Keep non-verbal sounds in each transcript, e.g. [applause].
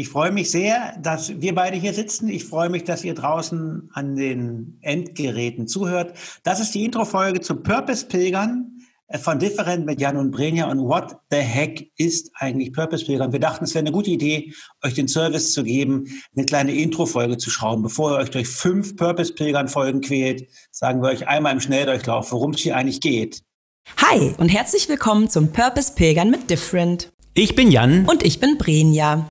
Ich freue mich sehr, dass wir beide hier sitzen. Ich freue mich, dass ihr draußen an den Endgeräten zuhört. Das ist die Introfolge zu Purpose Pilgern äh, von Different mit Jan und Brenja. Und what the heck ist eigentlich Purpose Pilgern? Wir dachten, es wäre eine gute Idee, euch den Service zu geben, eine kleine Introfolge zu schrauben. Bevor ihr euch durch fünf Purpose Pilgern Folgen quält, sagen wir euch einmal im Schnelldurchlauf, worum es hier eigentlich geht. Hi und herzlich willkommen zum Purpose Pilgern mit Different. Ich bin Jan. Und ich bin Brenja.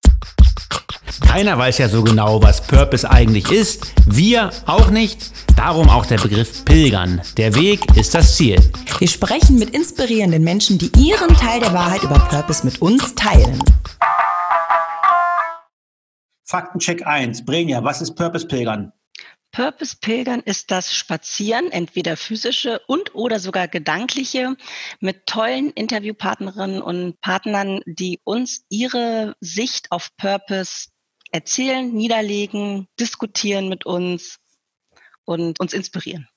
Keiner weiß ja so genau, was Purpose eigentlich ist. Wir auch nicht. Darum auch der Begriff Pilgern. Der Weg ist das Ziel. Wir sprechen mit inspirierenden Menschen, die ihren Teil der Wahrheit über Purpose mit uns teilen. Faktencheck 1. Brenja, was ist Purpose Pilgern? Purpose Pilgern ist das Spazieren, entweder physische und oder sogar gedankliche, mit tollen Interviewpartnerinnen und Partnern, die uns ihre Sicht auf Purpose erzählen, niederlegen, diskutieren mit uns und uns inspirieren.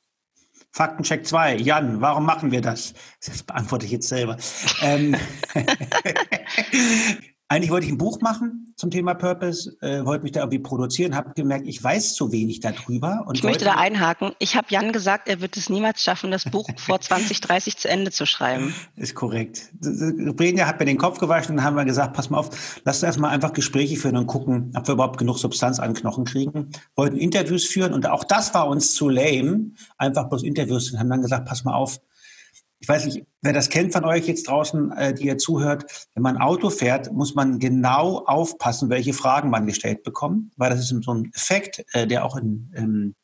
Faktencheck 2. Jan, warum machen wir das? Das beantworte ich jetzt selber. ähm, [laughs] [laughs] Eigentlich wollte ich ein Buch machen zum Thema Purpose, äh, wollte mich da irgendwie produzieren, habe gemerkt, ich weiß zu wenig darüber. ich möchte da einhaken. Ich habe Jan gesagt, er wird es niemals schaffen, das Buch [laughs] vor 2030 zu Ende zu schreiben. Ist korrekt. Brenja hat mir den Kopf gewaschen und haben wir gesagt, pass mal auf, lass uns erstmal einfach Gespräche führen und gucken, ob wir überhaupt genug Substanz an Knochen kriegen. Wollten Interviews führen und auch das war uns zu lame, einfach bloß Interviews und haben dann gesagt, pass mal auf, ich weiß nicht, wer das kennt von euch jetzt draußen, äh, die ihr zuhört, wenn man Auto fährt, muss man genau aufpassen, welche Fragen man gestellt bekommt, weil das ist so ein Effekt, äh, der auch in, ähm,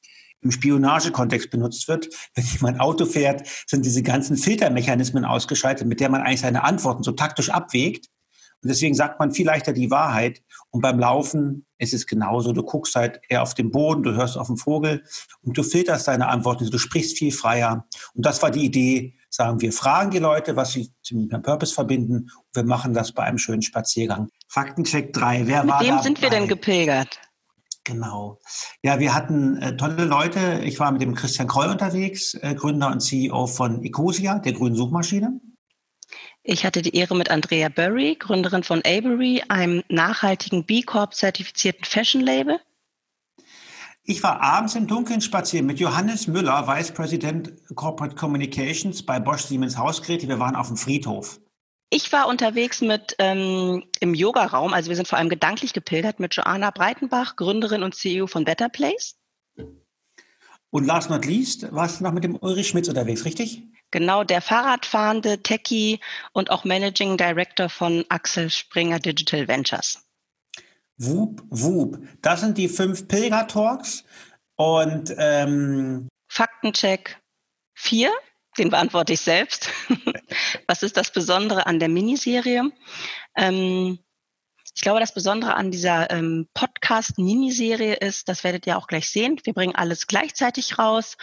im Spionagekontext benutzt wird. Wenn jemand Auto fährt, sind diese ganzen Filtermechanismen ausgeschaltet, mit der man eigentlich seine Antworten so taktisch abwägt. Und deswegen sagt man viel leichter die Wahrheit. Und beim Laufen ist es genauso. Du guckst halt eher auf den Boden, du hörst auf den Vogel und du filterst deine Antworten. Du sprichst viel freier. Und das war die Idee, sagen wir, fragen die Leute, was sie mit einem Purpose verbinden. Wir machen das bei einem schönen Spaziergang. Faktencheck 3. Wer mit war wem sind wir denn gepilgert? Genau. Ja, wir hatten äh, tolle Leute. Ich war mit dem Christian Kroll unterwegs, äh, Gründer und CEO von Ecosia, der grünen Suchmaschine. Ich hatte die Ehre mit Andrea Burry, Gründerin von Avery, einem nachhaltigen B Corp zertifizierten Fashion Label. Ich war abends im Dunkeln spazieren mit Johannes Müller, Vice President Corporate Communications bei Bosch Siemens Hausgeräte. Wir waren auf dem Friedhof. Ich war unterwegs mit ähm, im Yoga-Raum, also wir sind vor allem gedanklich gepilgert mit Joanna Breitenbach, Gründerin und CEO von Better Place. Und last not least warst du noch mit dem Ulrich Schmitz unterwegs, richtig? Genau, der Fahrradfahrende Techie und auch Managing Director von Axel Springer Digital Ventures. Whoop, Whoop. Das sind die fünf Pilger-Talks. Und ähm Faktencheck 4, den beantworte ich selbst. [laughs] Was ist das Besondere an der Miniserie? Ähm, ich glaube, das Besondere an dieser ähm, Podcast-Miniserie ist, das werdet ihr auch gleich sehen, wir bringen alles gleichzeitig raus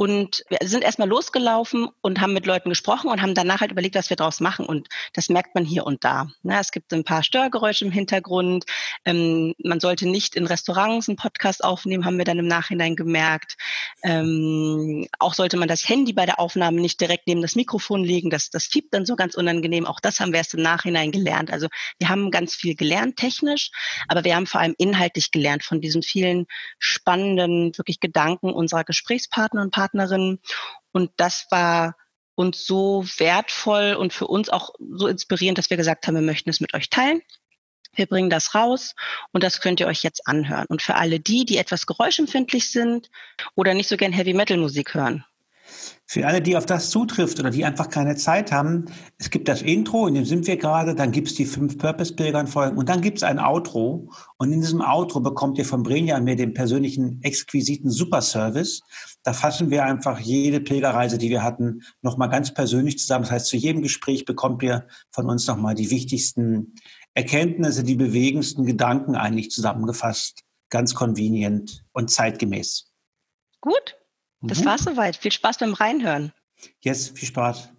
und wir sind erstmal losgelaufen und haben mit Leuten gesprochen und haben danach halt überlegt, was wir daraus machen. Und das merkt man hier und da. Ne? Es gibt ein paar Störgeräusche im Hintergrund. Ähm, man sollte nicht in Restaurants einen Podcast aufnehmen, haben wir dann im Nachhinein gemerkt. Ähm, auch sollte man das Handy bei der Aufnahme nicht direkt neben das Mikrofon legen. Das, das fiebt dann so ganz unangenehm. Auch das haben wir erst im Nachhinein gelernt. Also wir haben ganz viel gelernt technisch, aber wir haben vor allem inhaltlich gelernt von diesen vielen spannenden, wirklich Gedanken unserer Gesprächspartner und Partner Partnerin. Und das war uns so wertvoll und für uns auch so inspirierend, dass wir gesagt haben, wir möchten es mit euch teilen. Wir bringen das raus und das könnt ihr euch jetzt anhören. Und für alle die, die etwas geräuschempfindlich sind oder nicht so gern Heavy Metal Musik hören, für alle, die auf das zutrifft oder die einfach keine Zeit haben, es gibt das Intro, in dem sind wir gerade, dann gibt es die fünf Purpose-Pilgern-Folgen und dann gibt es ein Outro. Und in diesem Outro bekommt ihr von Brenja mir den persönlichen, exquisiten Superservice. Da fassen wir einfach jede Pilgerreise, die wir hatten, nochmal ganz persönlich zusammen. Das heißt, zu jedem Gespräch bekommt ihr von uns nochmal die wichtigsten Erkenntnisse, die bewegendsten Gedanken eigentlich zusammengefasst. Ganz convenient und zeitgemäß. Gut, das mhm. war's soweit. Viel Spaß beim Reinhören. Yes, viel Spaß.